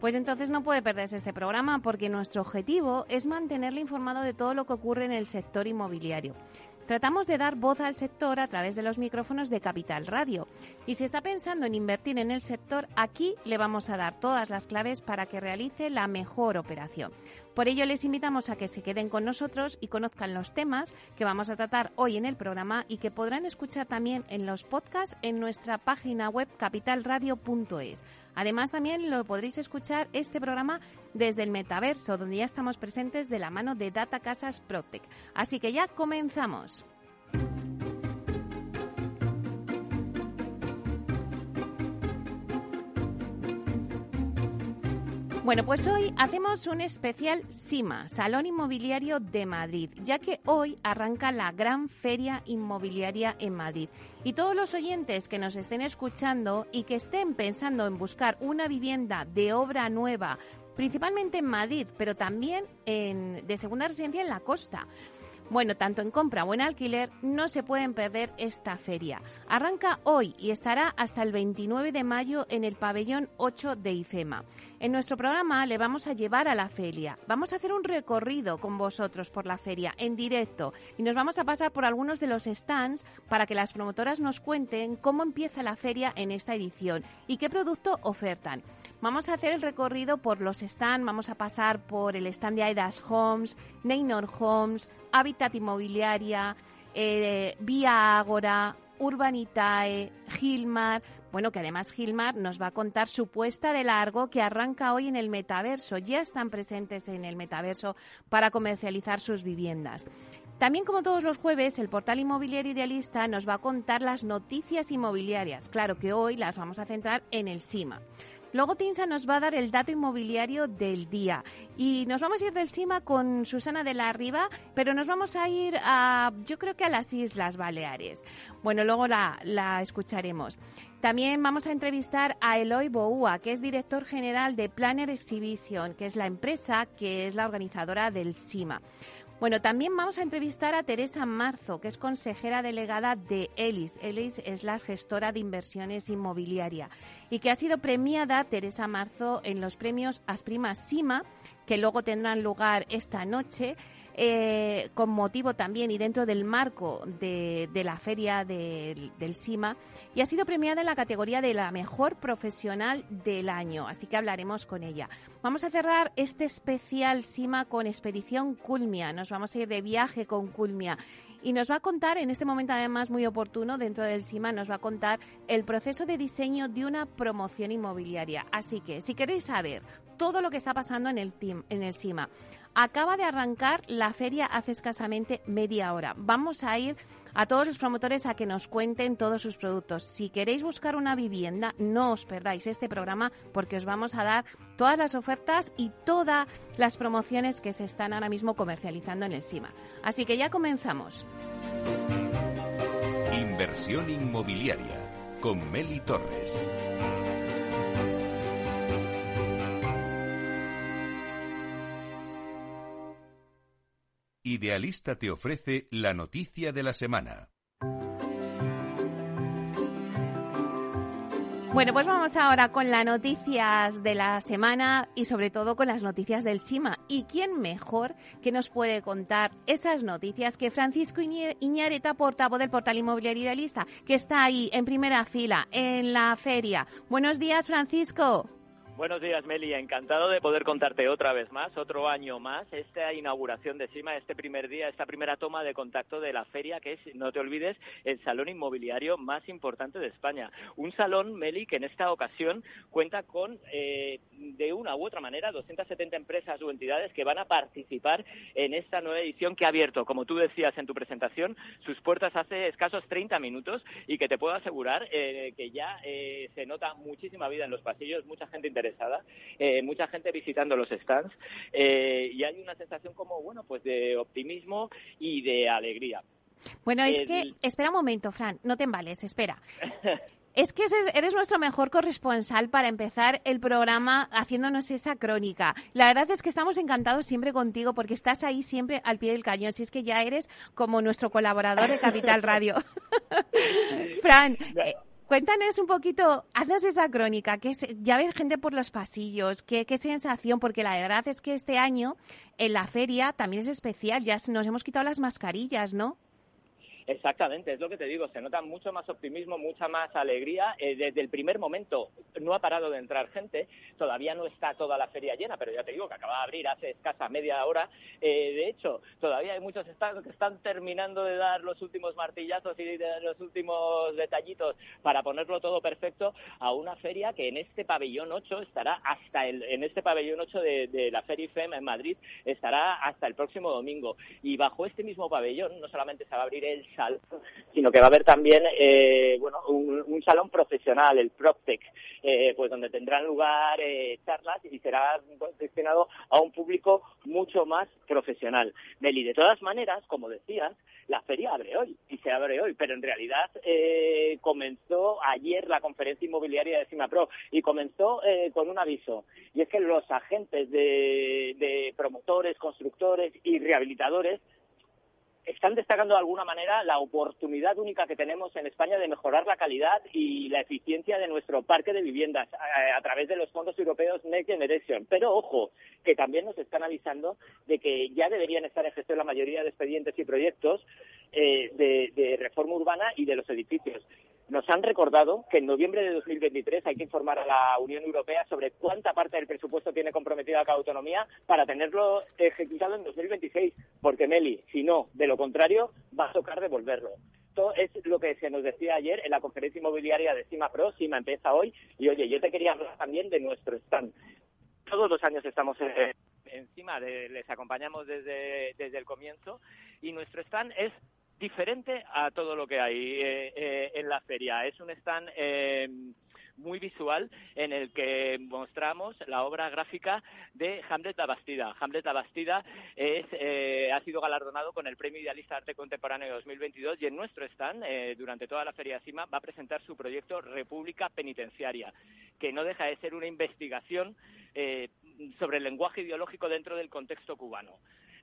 Pues entonces no puede perderse este programa porque nuestro objetivo es mantenerle informado de todo lo que ocurre en el sector inmobiliario. Tratamos de dar voz al sector a través de los micrófonos de Capital Radio. Y si está pensando en invertir en el sector, aquí le vamos a dar todas las claves para que realice la mejor operación. Por ello les invitamos a que se queden con nosotros y conozcan los temas que vamos a tratar hoy en el programa y que podrán escuchar también en los podcasts en nuestra página web capitalradio.es. Además también lo podréis escuchar este programa desde el metaverso, donde ya estamos presentes de la mano de Data Casas Protec. Así que ya comenzamos. Bueno, pues hoy hacemos un especial SIMA, Salón Inmobiliario de Madrid, ya que hoy arranca la gran feria inmobiliaria en Madrid. Y todos los oyentes que nos estén escuchando y que estén pensando en buscar una vivienda de obra nueva, principalmente en Madrid, pero también en, de segunda residencia en la costa, bueno, tanto en compra o en alquiler, no se pueden perder esta feria. Arranca hoy y estará hasta el 29 de mayo en el pabellón 8 de IFEMA. En nuestro programa le vamos a llevar a la feria. Vamos a hacer un recorrido con vosotros por la feria en directo y nos vamos a pasar por algunos de los stands para que las promotoras nos cuenten cómo empieza la feria en esta edición y qué producto ofertan. Vamos a hacer el recorrido por los stands, vamos a pasar por el stand de Aidas Homes, Neynor Homes, Habitat Inmobiliaria, eh, Vía Ágora, Urbanitae, Gilmar. Bueno, que además Gilmar nos va a contar su puesta de largo que arranca hoy en el metaverso. Ya están presentes en el metaverso para comercializar sus viviendas. También como todos los jueves, el portal inmobiliario idealista nos va a contar las noticias inmobiliarias. Claro que hoy las vamos a centrar en el SIMA. Luego Tinsa nos va a dar el dato inmobiliario del día. Y nos vamos a ir del CIMA con Susana de la Riva, pero nos vamos a ir a, yo creo que a las Islas Baleares. Bueno, luego la, la escucharemos. También vamos a entrevistar a Eloy Boua, que es director general de Planner Exhibition, que es la empresa que es la organizadora del CIMA. Bueno, también vamos a entrevistar a Teresa Marzo, que es consejera delegada de ELIS. ELIS es la gestora de inversiones inmobiliaria y que ha sido premiada Teresa Marzo en los premios Asprima Sima, que luego tendrán lugar esta noche eh, con motivo también y dentro del marco de, la feria del, del SIMA y ha sido premiada en la categoría de la mejor profesional del año, así que hablaremos con ella. Vamos a cerrar este especial SIMA con Expedición Culmia, nos vamos a ir de viaje con Culmia y nos va a contar, en este momento además muy oportuno, dentro del SIMA, nos va a contar el proceso de diseño de una promoción inmobiliaria. Así que, si queréis saber todo lo que está pasando en el, team, en el SIMA, Acaba de arrancar la feria hace escasamente media hora. Vamos a ir a todos los promotores a que nos cuenten todos sus productos. Si queréis buscar una vivienda, no os perdáis este programa porque os vamos a dar todas las ofertas y todas las promociones que se están ahora mismo comercializando en el SIMA. Así que ya comenzamos. Inversión inmobiliaria con Meli Torres. Idealista te ofrece la noticia de la semana. Bueno, pues vamos ahora con las noticias de la semana y sobre todo con las noticias del SIMA. ¿Y quién mejor que nos puede contar esas noticias que Francisco Iñareta, portavoz del portal inmobiliario idealista, que está ahí en primera fila en la feria? Buenos días, Francisco. Buenos días, Meli. Encantado de poder contarte otra vez más, otro año más, esta inauguración de SIMA, este primer día, esta primera toma de contacto de la feria, que es, no te olvides, el salón inmobiliario más importante de España. Un salón, Meli, que en esta ocasión cuenta con, eh, de una u otra manera, 270 empresas o entidades que van a participar en esta nueva edición que ha abierto, como tú decías en tu presentación, sus puertas hace escasos 30 minutos y que te puedo asegurar eh, que ya eh, se nota muchísima vida en los pasillos, mucha gente interesada interesada, eh, mucha gente visitando los stands eh, y hay una sensación como, bueno, pues de optimismo y de alegría. Bueno, es que, espera un momento, Fran, no te embales, espera. Es que eres nuestro mejor corresponsal para empezar el programa haciéndonos esa crónica. La verdad es que estamos encantados siempre contigo porque estás ahí siempre al pie del cañón. Si es que ya eres como nuestro colaborador de Capital Radio. Fran, eh, cuéntanos un poquito, haznos esa crónica. Que ya ves gente por los pasillos, qué, qué sensación, porque la verdad es que este año en la feria también es especial. Ya nos hemos quitado las mascarillas, ¿no? Exactamente, es lo que te digo, se nota mucho más optimismo, mucha más alegría. Eh, desde el primer momento no ha parado de entrar gente, todavía no está toda la feria llena, pero ya te digo que acaba de abrir hace escasa media hora. Eh, de hecho, todavía hay muchos estados que están terminando de dar los últimos martillazos y de los últimos detallitos para ponerlo todo perfecto a una feria que en este pabellón 8 estará hasta el, en este pabellón 8 de, de la Feria IFEM en Madrid estará hasta el próximo domingo. Y bajo este mismo pabellón no solamente se va a abrir el sino que va a haber también eh, bueno, un, salón profesional, el PropTech, eh, pues donde tendrán lugar eh, charlas y será destinado a un público mucho más profesional. Meli, de todas maneras, como decías, la feria abre hoy y se abre hoy, pero en realidad eh, comenzó ayer la conferencia inmobiliaria de CIMAPRO y comenzó eh, con un aviso y es que los agentes de promotores, constructores y rehabilitadores están destacando de alguna manera la oportunidad única que tenemos en España de mejorar la calidad y la eficiencia de nuestro parque de viviendas a, través de los fondos europeos Next Generation. Pero ojo, que también nos están avisando de que ya deberían estar en gestión la mayoría de expedientes y proyectos eh, de reforma urbana y de los edificios. Nos han recordado que en noviembre de 2023 hay que informar a la Unión Europea sobre cuánta parte del presupuesto tiene comprometida cada autonomía para tenerlo ejecutado en 2026, porque Meli, si no, de lo contrario, va a tocar devolverlo. Esto es lo que se nos decía ayer en la conferencia inmobiliaria de Cima Pro, Cima empieza hoy, y oye, yo te quería hablar también de nuestro stand. Todos los años estamos encima, les acompañamos desde, desde el comienzo, y nuestro stand es diferente a todo lo que hay eh, eh, en la feria. Es un stand eh, muy visual en el que mostramos la obra gráfica de Hamlet la Bastida. Hamlet la Bastida es, ha sido galardonado con el Premio Idealista Arte Contemporáneo 2022 y en nuestro stand, durante toda la Feria CIMA, va a presentar su proyecto República Penitenciaria, que no deja de ser una investigación sobre el lenguaje ideológico dentro del contexto cubano.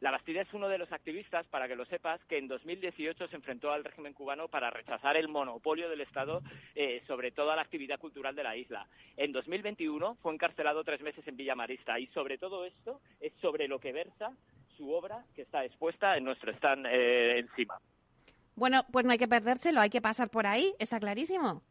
La Bastida es uno de los activistas, para que lo sepas, que en 2018 se enfrentó al régimen cubano para rechazar el monopolio del Estado eh, sobre toda la actividad cultural de la isla. En 2021 fue encarcelado tres meses en Villa Marista y sobre todo esto es sobre lo que versa su obra que está expuesta en nuestro stand eh, encima. Bueno, pues no hay que perdérselo, hay que pasar por ahí, está clarísimo.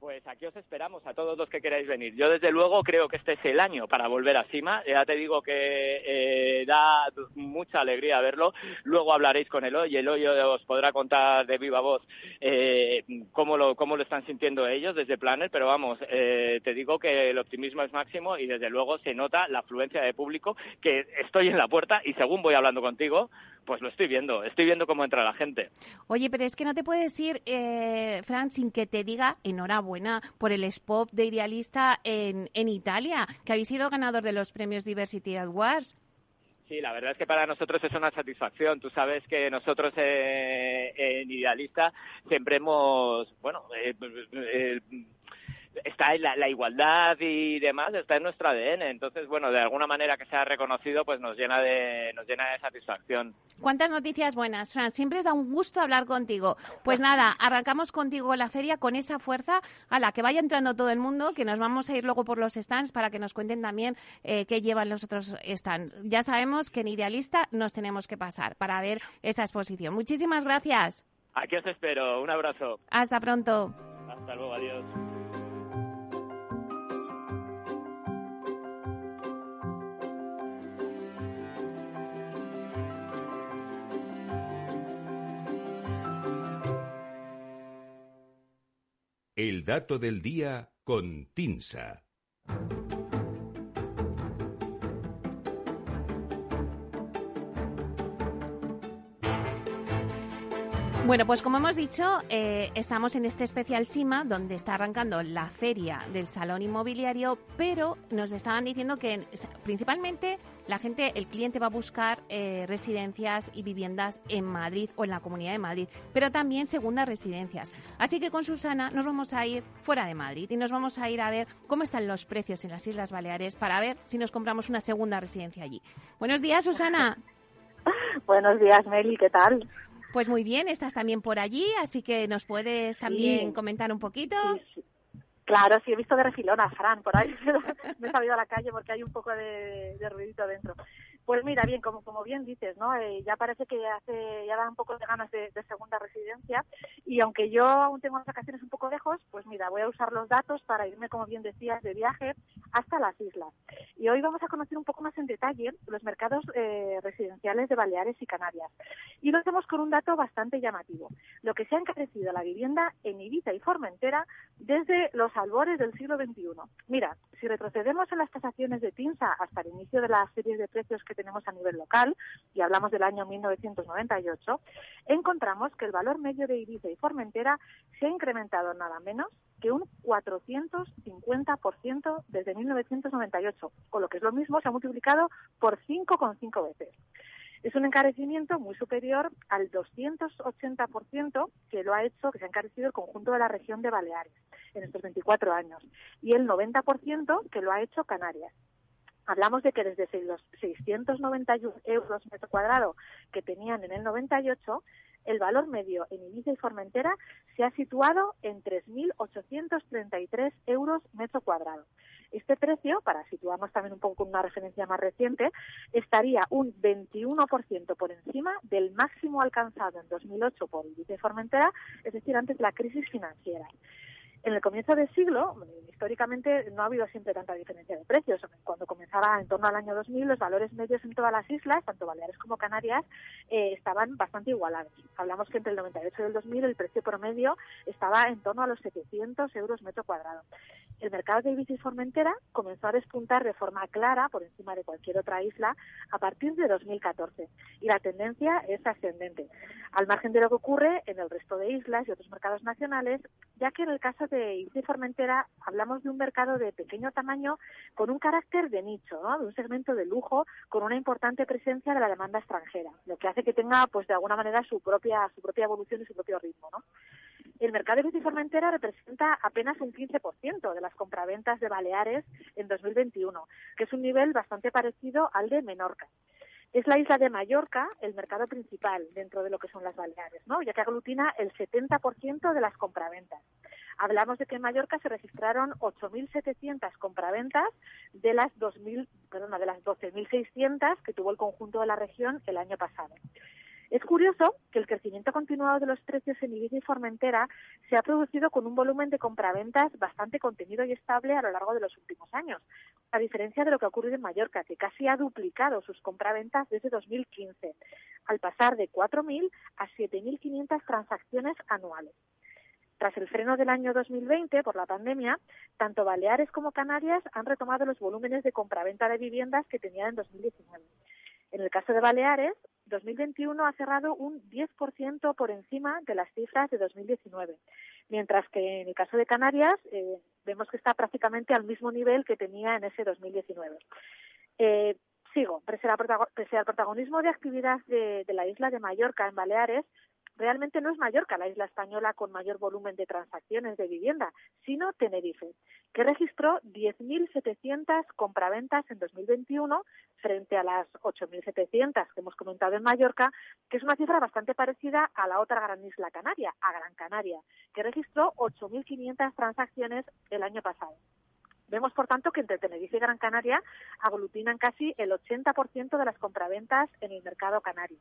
Pues aquí os esperamos a todos los que queráis venir. Yo desde luego creo que este es el año para volver a Cima. Ya te digo que eh, da mucha alegría verlo. Luego hablaréis con Eloy y Eloy os podrá contar de viva voz eh, cómo, lo, cómo lo están sintiendo ellos desde Planner. Pero vamos, eh, te digo que el optimismo es máximo y desde luego se nota la afluencia de público que estoy en la puerta y según voy hablando contigo, pues lo estoy viendo, estoy viendo cómo entra la gente. Oye, pero es que no te puedes ir, eh, Fran, sin que te diga enhorabuena por el spot de Idealista en, en Italia, que habéis sido ganador de los premios Diversity Awards. Sí, la verdad es que para nosotros es una satisfacción. Tú sabes que nosotros eh, en Idealista siempre hemos, bueno, eh, eh está en la, igualdad y demás está en nuestro ADN entonces bueno de alguna manera que sea reconocido pues nos llena de nos llena de satisfacción. Cuántas noticias buenas Fran. Siempre da un gusto hablar contigo. Pues nada arrancamos contigo la feria con esa fuerza a la que vaya entrando todo el mundo que nos vamos a ir luego por los stands para que nos cuenten también eh, qué llevan los otros stands. Ya sabemos que en idealista nos tenemos que pasar para ver esa exposición. Muchísimas gracias. Aquí os espero. Un abrazo. Hasta pronto. Hasta luego. Adiós El dato del día con Tinsa. Bueno, pues como hemos dicho, eh, estamos en este especial SIMA donde está arrancando la feria del salón inmobiliario, pero nos estaban diciendo que principalmente la gente, el cliente va a buscar eh, residencias y viviendas en Madrid o en la Comunidad de Madrid, pero también segundas residencias. Así que con Susana nos vamos a ir fuera de Madrid y nos vamos a ir a ver cómo están los precios en las Islas Baleares para ver si nos compramos una segunda residencia allí. Buenos días, Susana. Buenos días, Meli, ¿qué tal? Pues muy bien, estás también por allí, así que nos puedes también comentar un poquito. Claro, sí, he visto de refilón a Fran por ahí. me he salido a la calle porque hay un poco de, de ruidito dentro. Pues mira, bien, como, como bien dices, ¿no? Eh, ya parece que hace, ya da un poco de ganas de, segunda residencia y aunque yo aún tengo las vacaciones un poco lejos, pues mira, voy a usar los datos para irme, como bien decías, de viaje hasta las islas. Y hoy vamos a conocer un poco más en detalle los mercados eh, residenciales de Baleares y Canarias. Y lo hacemos con un dato bastante llamativo. Lo que se ha encarecido la vivienda en Ibiza y Formentera desde los albores del siglo XXI. Mira, si retrocedemos en las tasaciones de TINSA hasta el inicio de las series de precios que tenemos a nivel local, y hablamos del año 1998, encontramos que el valor medio de Ibiza y Formentera se ha incrementado nada menos que un 450% desde 1998, o lo que es lo mismo, se ha multiplicado por 5,5 veces. Es un encarecimiento muy superior al 280% que lo ha hecho, que se ha encarecido el conjunto de la región de Baleares en estos 24 años, y el 90% que lo ha hecho Canarias. Hablamos de que desde los 691 euros metro cuadrado que tenían en el 98, el valor medio en Ibiza y Formentera se ha situado en 3.833 euros metro cuadrado. Este precio, para situarnos también un poco con una referencia más reciente, estaría un 21% por encima del máximo alcanzado en 2008 por Ibiza y Formentera, es decir, antes de la crisis financiera. En el comienzo del siglo, históricamente no ha habido siempre tanta diferencia de precios. Cuando comenzaba en torno al año 2000, los valores medios en todas las islas, tanto Baleares como Canarias, eh, estaban bastante igualados. Hablamos que entre el 98 y el 2000 el precio promedio estaba en torno a los 700 euros metro cuadrado. El mercado de Ibiza Formentera comenzó a despuntar de forma clara por encima de cualquier otra isla a partir de 2014 y la tendencia es ascendente, al margen de lo que ocurre en el resto de islas y otros mercados nacionales, ya que en el caso de Ibiza Formentera hablamos de un mercado de pequeño tamaño con un carácter de nicho, de un segmento de lujo con una importante presencia de la demanda extranjera, lo que hace que tenga pues de alguna manera su propia su propia evolución y su propio ritmo, ¿no? El mercado de Formentera representa apenas un 15% de las compraventas de Baleares en 2021, que es un nivel bastante parecido al de Menorca. Es la isla de Mallorca el mercado principal dentro de lo que son las Baleares, ¿no? ya que aglutina el 70% de las compraventas. Hablamos de que en Mallorca se registraron 8.700 compraventas de las 2.000, perdona, de las 12.600 que tuvo el conjunto de la región el año pasado. Es curioso que el crecimiento continuado de los precios en Ibiza y Formentera se ha producido con un volumen de compraventas bastante contenido y estable a lo largo de los últimos años, a diferencia de lo que ha ocurrido en Mallorca, que casi ha duplicado sus compraventas desde 2015, al pasar de 4.000 a 7.500 transacciones anuales. Tras el freno del año 2020 por la pandemia, tanto Baleares como Canarias han retomado los volúmenes de compraventa de viviendas que tenían en 2019. En el caso de Baleares, 2021 ha cerrado un 10% por encima de las cifras de 2019, mientras que en el caso de Canarias eh, vemos que está prácticamente al mismo nivel que tenía en ese 2019. Eh, sigo, pese, al protagonismo de actividad de, la isla de Mallorca en Baleares, realmente no es Mallorca la isla española con mayor volumen de transacciones de vivienda, sino Tenerife, que registró 10.700 compraventas en 2021 frente a las 8.700 que hemos comentado en Mallorca, que es una cifra bastante parecida a la otra gran isla canaria, a Gran Canaria, que registró 8.500 transacciones el año pasado. Vemos, por tanto, que entre Tenerife y Gran Canaria aglutinan casi el 80% de las compraventas en el mercado canario.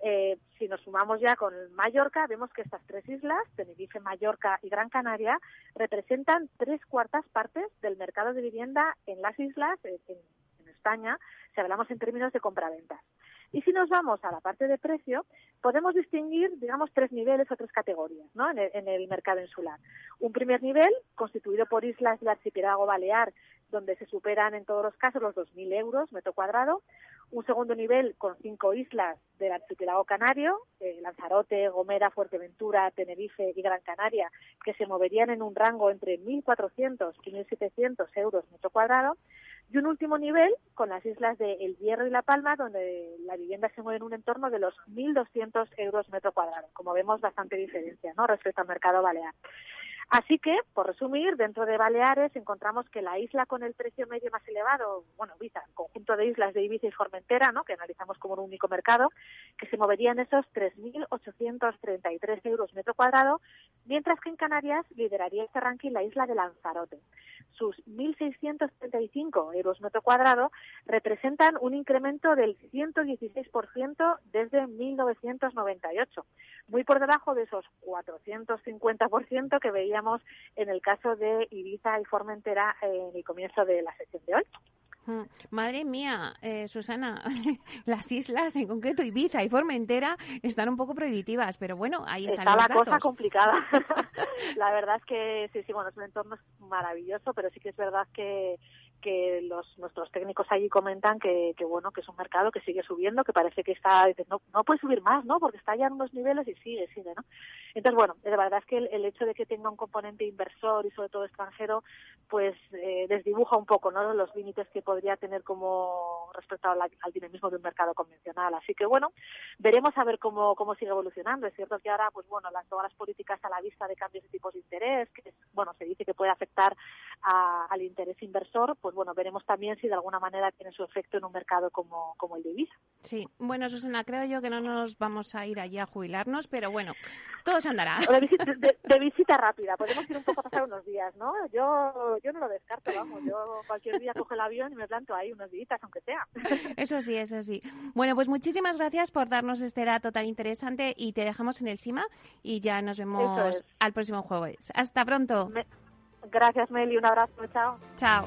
Eh, si nos sumamos ya con Mallorca, vemos que estas tres islas, Tenerife, Mallorca y Gran Canaria, representan tres cuartas partes del mercado de vivienda en las islas, en, España, si hablamos en términos de compraventas. Y si nos vamos a la parte de precio, podemos distinguir, digamos, tres niveles o tres categorías ¿no? en, el, en el mercado insular. Un primer nivel, constituido por islas del archipiélago balear, donde se superan en todos los casos los 2.000 euros metro cuadrado. Un segundo nivel con cinco islas del archipiélago canario, eh, Lanzarote, Gomera, Fuerteventura, Tenerife y Gran Canaria, que se moverían en un rango entre 1.400 y 1.700 euros metro cuadrado. Y un último nivel con las islas de El Hierro y La Palma, donde la vivienda se mueve en un entorno de los 1.200 euros metro cuadrado. Como vemos, bastante diferencia ¿no? respecto al mercado balear. Así que, por resumir, dentro de Baleares encontramos que la isla con el precio medio más elevado, bueno, Ibiza, el conjunto de islas de Ibiza y Formentera, ¿no? que analizamos como un único mercado, que se moverían esos 3.833 euros metro cuadrado, mientras que en Canarias lideraría este ranking la isla de Lanzarote. Sus 1.635 euros metro cuadrado representan un incremento del 116% desde 1998, muy por debajo de esos 450% que en el caso de Ibiza y Formentera en el comienzo de la sesión de hoy. Mm, madre mía, eh, Susana, las islas, en concreto Ibiza y Formentera, están un poco prohibitivas, pero bueno, ahí están Está la cosa complicada. la verdad es que sí, sí, bueno, es un entorno maravilloso, pero sí que es verdad que que los nuestros técnicos allí comentan que, bueno que es un mercado que sigue subiendo que parece que está no, no puede subir más no porque está ya en unos niveles y sigue sigue no entonces bueno de verdad es que el, hecho de que tenga un componente inversor y sobre todo extranjero pues eh, desdibuja un poco no los límites que podría tener como respecto al, al, dinamismo de un mercado convencional. Así que bueno veremos a ver cómo cómo sigue evolucionando. Es cierto que ahora pues bueno las todas las políticas a la vista de cambios de tipos de interés que bueno se dice que puede afectar al interés inversor pues bueno, veremos también si de alguna manera tiene su efecto en un mercado como, como el de Ibiza. Sí, bueno, Susana, creo yo que no nos vamos a ir allí a jubilarnos, pero bueno, todo se andará. De visita, rápida, podemos ir un poco a pasar unos días, ¿no? Yo, yo no lo descarto, vamos, yo cualquier día cojo el avión y me planto ahí unos días, aunque sea. Eso sí, eso sí. Bueno, pues muchísimas gracias por darnos este dato tan interesante y te dejamos en el CIMA y ya nos vemos al próximo jueves. Hasta pronto. Gracias, Meli. Un abrazo. Chao. Chao.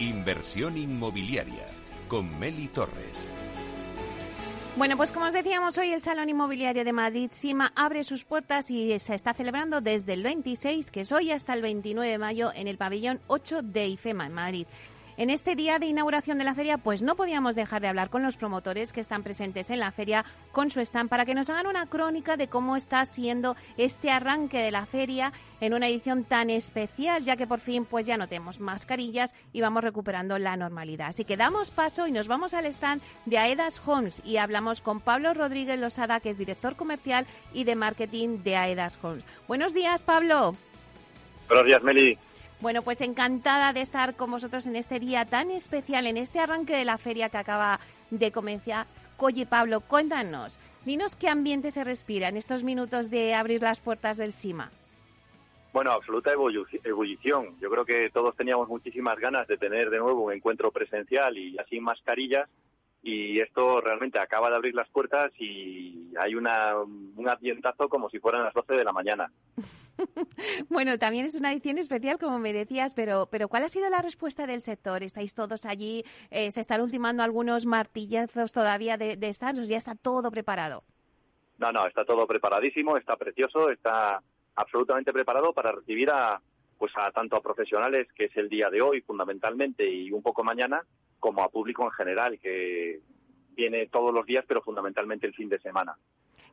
Inversión inmobiliaria con Meli Torres. Bueno, pues como os decíamos, hoy el Salón Inmobiliario de Madrid, SIMA, abre sus puertas y se está celebrando desde el 26, que es hoy, hasta el 29 de mayo en el pabellón 8 de IFEMA en Madrid. En este día de inauguración de la feria, pues no podíamos dejar de hablar con los promotores que están presentes en la feria con su stand para que nos hagan una crónica de cómo está siendo este arranque de la feria en una edición tan especial, ya que por fin pues ya no tenemos mascarillas y vamos recuperando la normalidad. Así que damos paso y nos vamos al stand de Aedas Homes y hablamos con Pablo Rodríguez Losada, que es director comercial y de marketing de Aedas Homes. Buenos días, Pablo. Buenos días, Meli. Bueno, pues encantada de estar con vosotros en este día tan especial, en este arranque de la feria que acaba de comenzar. Oye, Pablo, cuéntanos, dinos qué ambiente se respira en estos minutos de abrir las puertas del CIMA. Bueno, absoluta ebullición. Yo creo que todos teníamos muchísimas ganas de tener de nuevo un encuentro presencial y así mascarillas. Y esto realmente acaba de abrir las puertas y hay una, un ambientazo como si fueran las 12 de la mañana. bueno, también es una edición especial, como me decías, pero, pero ¿cuál ha sido la respuesta del sector? ¿Estáis todos allí? Eh, ¿Se están ultimando algunos martillazos todavía de, de estar? ¿Ya está todo preparado? No, no, está todo preparadísimo, está precioso, está absolutamente preparado para recibir a, pues a tanto a profesionales, que es el día de hoy fundamentalmente y un poco mañana, como a público en general, que viene todos los días, pero fundamentalmente el fin de semana.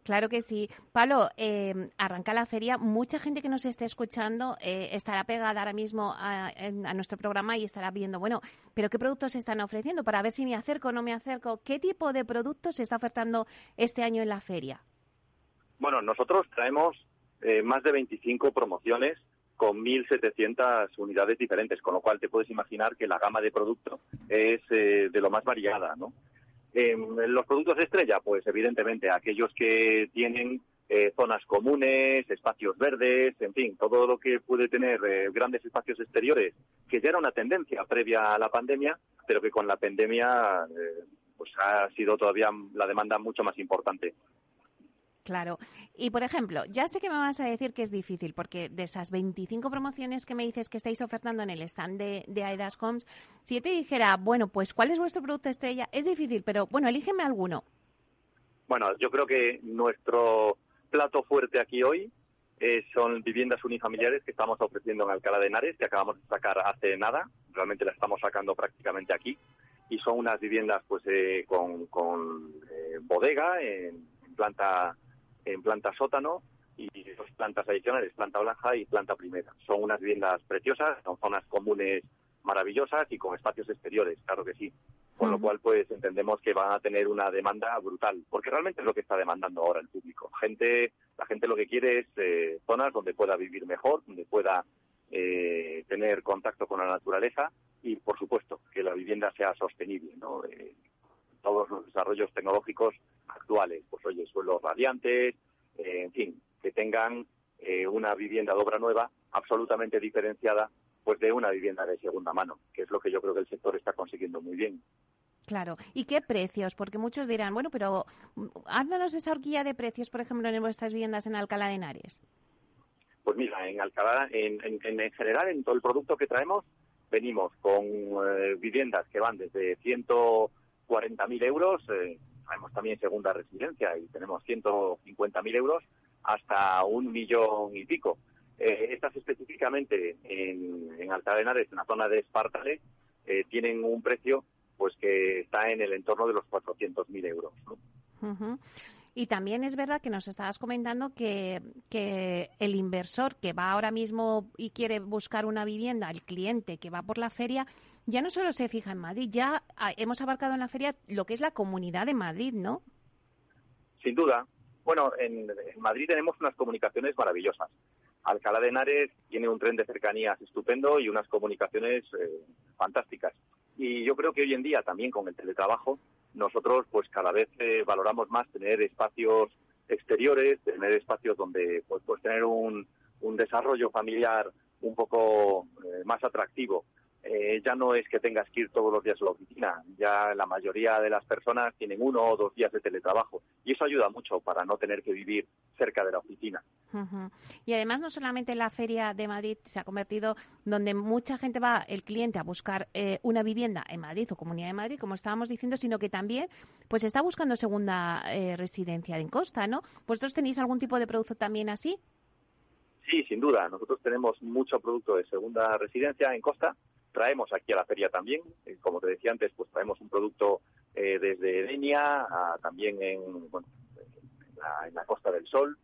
Claro que sí. Pablo, eh, arranca la feria. Mucha gente que nos esté escuchando eh, estará pegada ahora mismo a, nuestro programa y estará viendo, bueno, pero ¿qué productos se están ofreciendo? Para ver si me acerco o no me acerco. ¿Qué tipo de productos se está ofertando este año en la feria? Bueno, nosotros traemos eh, más de 25 promociones con 1.700 unidades diferentes, con lo cual te puedes imaginar que la gama de productos es de lo más variada, ¿no? Los productos estrella, pues evidentemente aquellos que tienen eh, zonas comunes, espacios verdes, en fin, todo lo que puede tener eh, grandes espacios exteriores, que ya era una tendencia previa a la pandemia, pero que con la pandemia eh, pues ha sido todavía la demanda mucho más importante. Claro. Y, por ejemplo, ya sé que me vas a decir que es difícil, porque de esas 25 promociones que me dices que estáis ofertando en el stand de, de Aidas Homes, si yo te dijera, bueno, pues, ¿cuál es vuestro producto estrella? Es difícil, pero, bueno, elígeme alguno. Bueno, yo creo que nuestro plato fuerte aquí hoy eh, son viviendas unifamiliares que estamos ofreciendo en Alcalá de Henares, que acabamos de sacar hace nada, realmente la estamos sacando prácticamente aquí, y son unas viviendas pues eh, con, con eh, bodega en planta en planta sótano y dos plantas adicionales, planta baja y planta primera. Son unas viviendas preciosas, son zonas comunes maravillosas y con espacios exteriores, claro que sí. Con lo cual, pues entendemos que van a tener una demanda brutal, porque realmente es lo que está demandando ahora el público. Gente, la gente lo que quiere es eh, zonas donde pueda vivir mejor, donde pueda eh, tener contacto con la naturaleza y, por supuesto, que la vivienda sea sostenible, ¿no? Eh, todos los desarrollos tecnológicos actuales, pues oye, suelos radiantes, eh, en fin, que tengan eh, una vivienda de obra nueva absolutamente diferenciada pues de una vivienda de segunda mano, que es lo que yo creo que el sector está consiguiendo muy bien. Claro. ¿Y qué precios? Porque muchos dirán, bueno, pero mm, háblanos esa horquilla de precios, por ejemplo, en vuestras viviendas en Alcalá de Henares. Pues mira, en Alcalá, en, en, general, en todo el producto que traemos, venimos con eh, viviendas que van desde 100 40.000 euros, eh, tenemos también segunda residencia y tenemos 150.000 euros hasta un millón y pico. Eh, estas específicamente en, en Alta de Henares, en la zona de Espartale, eh, tienen un precio pues que está en el entorno de los 400.000 euros. ¿no? Y también es verdad que nos estabas comentando que, que el inversor que va ahora mismo y quiere buscar una vivienda, el cliente que va por la feria, ya no solo se fija en Madrid, ya ah, hemos abarcado en la feria lo que es la comunidad de Madrid, ¿no? Sin duda. Bueno, en, Madrid tenemos unas comunicaciones maravillosas. Alcalá de Henares tiene un tren de cercanías estupendo y unas comunicaciones eh, fantásticas. Y yo creo que hoy en día también con el teletrabajo nosotros pues cada vez eh, valoramos más tener espacios exteriores, tener espacios donde pues, pues tener un, desarrollo familiar un poco eh, más atractivo. Eh, ya no es que tengas que ir todos los días a la oficina, ya la mayoría de las personas tienen uno o dos días de teletrabajo y eso ayuda mucho para no tener que vivir cerca de la oficina. Y además no solamente la feria de Madrid se ha convertido donde mucha gente va, el cliente, a buscar eh, una vivienda en Madrid o Comunidad de Madrid, como estábamos diciendo, sino que también pues está buscando segunda eh, residencia en Costa, ¿no? ¿Vosotros tenéis algún tipo de producto también así? Sí, sin duda. Nosotros tenemos mucho producto de segunda residencia en Costa traemos aquí a la feria también. Eh, como te decía antes, pues traemos un producto eh, desde Denia también en, en, la, Costa del Sol.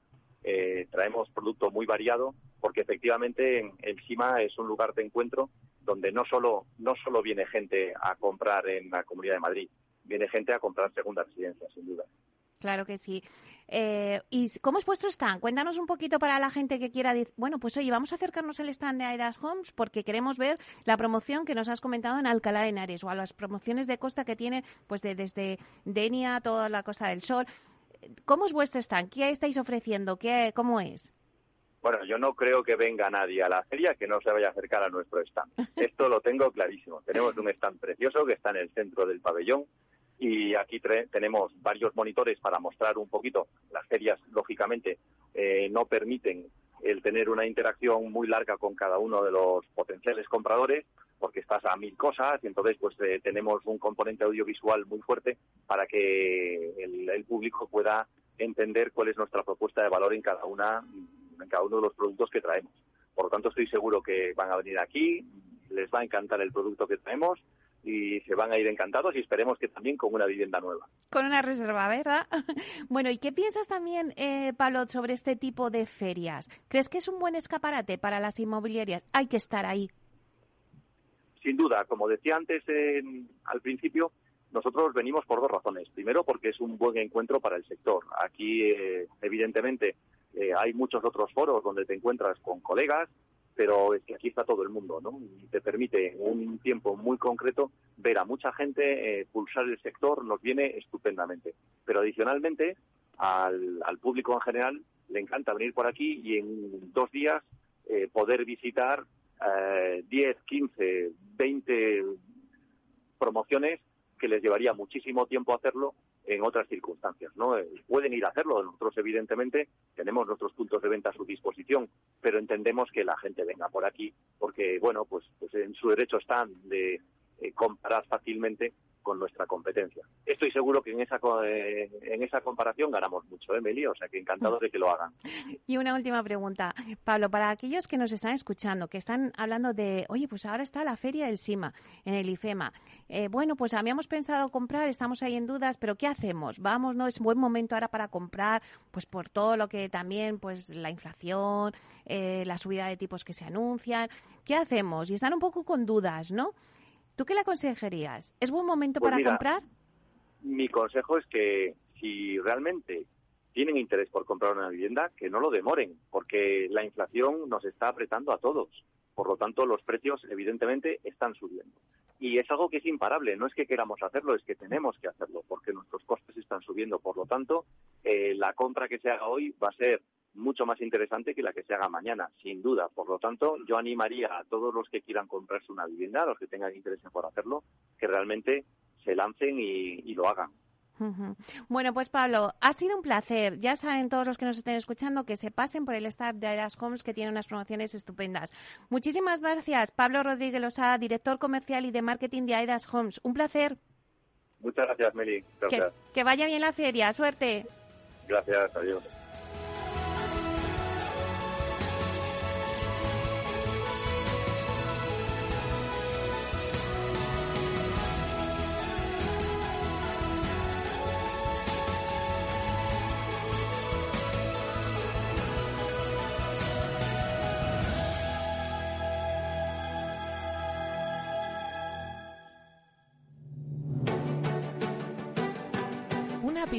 Eh, traemos producto muy variado porque efectivamente en, encima es un lugar de encuentro donde no solo, no solo viene gente a comprar en la Comunidad de Madrid, viene gente a comprar segunda residencia, sin duda. Claro que sí. Eh, ¿Y cómo es vuestro stand? Cuéntanos un poquito para la gente que quiera decir, bueno, pues oye, vamos a acercarnos al stand de Aidas Homes porque queremos ver la promoción que nos has comentado en Alcalá de Henares o a las promociones de costa que tiene pues de, desde Denia a toda la Costa del Sol. ¿Cómo es vuestro stand? ¿Qué estáis ofreciendo? ¿Qué, ¿Cómo es? Bueno, yo no creo que venga nadie a la feria que no se vaya a acercar a nuestro stand. Esto lo tengo clarísimo. Tenemos un stand precioso que está en el centro del pabellón, y aquí tenemos varios monitores para mostrar un poquito. Las ferias, lógicamente, eh, no permiten el tener una interacción muy larga con cada uno de los potenciales compradores, porque estás a mil cosas y entonces pues eh, tenemos un componente audiovisual muy fuerte para que el, el, público pueda entender cuál es nuestra propuesta de valor en cada una en cada uno de los productos que traemos. Por lo tanto, estoy seguro que van a venir aquí, les va a encantar el producto que traemos y se van a ir encantados y esperemos que también con una vivienda nueva. Con una reserva, ¿verdad? bueno, ¿y qué piensas también, eh, Pablo, sobre este tipo de ferias? ¿Crees que es un buen escaparate para las inmobiliarias? Hay que estar ahí. Sin duda, como decía antes al principio, nosotros venimos por dos razones. Primero, porque es un buen encuentro para el sector. Aquí, eh, evidentemente, eh, hay muchos otros foros donde te encuentras con colegas, pero es que aquí está todo el mundo, ¿no? Y te permite en un tiempo muy concreto ver a mucha gente, eh, pulsar el sector, nos viene estupendamente. Pero adicionalmente, al, al, público en general le encanta venir por aquí y en dos días poder visitar 10, 15, 20 promociones que les llevaría muchísimo tiempo hacerlo en otras circunstancias. ¿no? Eh, pueden ir a hacerlo. Nosotros, evidentemente, tenemos nuestros puntos de venta a su disposición, pero entendemos que la gente venga por aquí porque, bueno, pues, pues en su derecho están de eh, comparar fácilmente con nuestra competencia. Estoy seguro que en esa eh, en esa comparación ganamos mucho, ¿eh, O sea que encantado de que lo hagan. Y una última pregunta, Pablo, para aquellos que nos están escuchando, que están hablando de, oye, pues ahora está la feria del SIMA, en el IFEMA. Eh, bueno, pues habíamos pensado comprar, estamos ahí en dudas, pero ¿qué hacemos? Vamos, ¿no? Es buen momento ahora para comprar, pues por todo lo que también, pues la inflación, eh, la subida de tipos que se anuncian. ¿Qué hacemos? Y están un poco con dudas, ¿no? ¿Tú qué le aconsejarías? ¿Es buen momento pues para comprar? Mi consejo es que si realmente tienen interés por comprar una vivienda, que no lo demoren, porque la inflación nos está apretando a todos. Por lo tanto, los precios, evidentemente, están subiendo. Y es algo que es imparable. No es que queramos hacerlo, es que tenemos que hacerlo, porque nuestros costes están subiendo. Por lo tanto, eh, la compra que se haga hoy va a ser mucho más interesante que la que se haga mañana, sin duda. Por lo tanto, yo animaría a todos los que quieran comprarse una vivienda, a los que tengan interés por hacerlo, que realmente se lancen y, lo hagan. Bueno, pues Pablo, ha sido un placer. Ya saben todos los que nos estén escuchando que se pasen por el staff de Aidas Homes que tiene unas promociones estupendas. Muchísimas gracias, Pablo Rodríguez Losada, director comercial y de marketing de Aidas Homes. Un placer. Muchas gracias, Meli. que vaya bien la feria. Suerte. Gracias, adiós.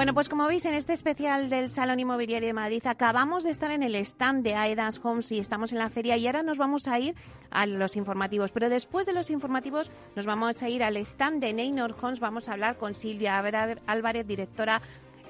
Bueno, pues como veis en este especial del Salón Inmobiliario de Madrid acabamos de estar en el stand de Aedas Homes y estamos en la feria y ahora nos vamos a ir a los informativos. Pero después de los informativos nos vamos a ir al stand de Neynor Homes. Vamos a hablar con Silvia Álvarez, directora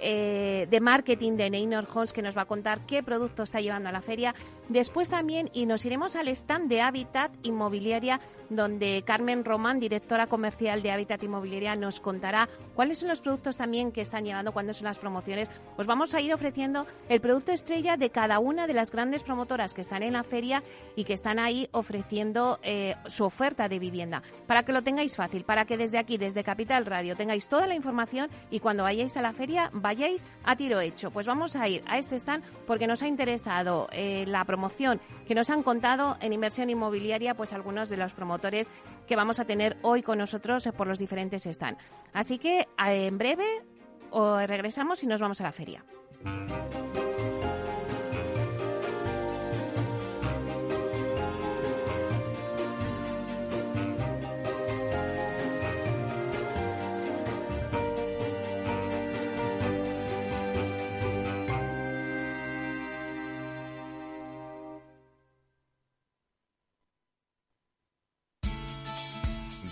eh, de marketing de Neynor Homes que nos va a contar qué producto está llevando a la feria. Después también y nos iremos al stand de Habitat Inmobiliaria donde Carmen Román, directora comercial de Habitat Inmobiliaria, nos contará cuáles son los productos también que están llevando, cuándo son las promociones. Os vamos a ir ofreciendo el producto estrella de cada una de las grandes promotoras que están en la feria y que están ahí ofreciendo eh, su oferta de vivienda. Para que lo tengáis fácil, para que desde aquí, desde Capital Radio, tengáis toda la información y cuando vayáis a la feria vayáis a tiro hecho. Pues vamos a ir a este stand porque nos ha interesado eh, la promoción que nos han contado en inversión inmobiliaria, pues algunos de los promotores que vamos a tener hoy con nosotros por los diferentes stands. Así que en breve regresamos y nos vamos a la feria.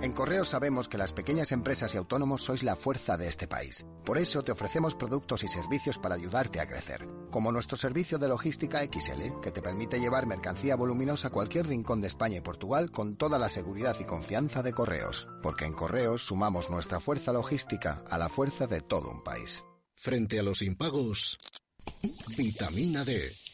En Correos sabemos que las pequeñas empresas y autónomos sois la fuerza de este país. Por eso te ofrecemos productos y servicios para ayudarte a crecer. Como nuestro servicio de logística XL, que te permite llevar mercancía voluminosa a cualquier rincón de España y Portugal con toda la seguridad y confianza de Correos. Porque en Correos sumamos nuestra fuerza logística a la fuerza de todo un país. Frente a los impagos, vitamina D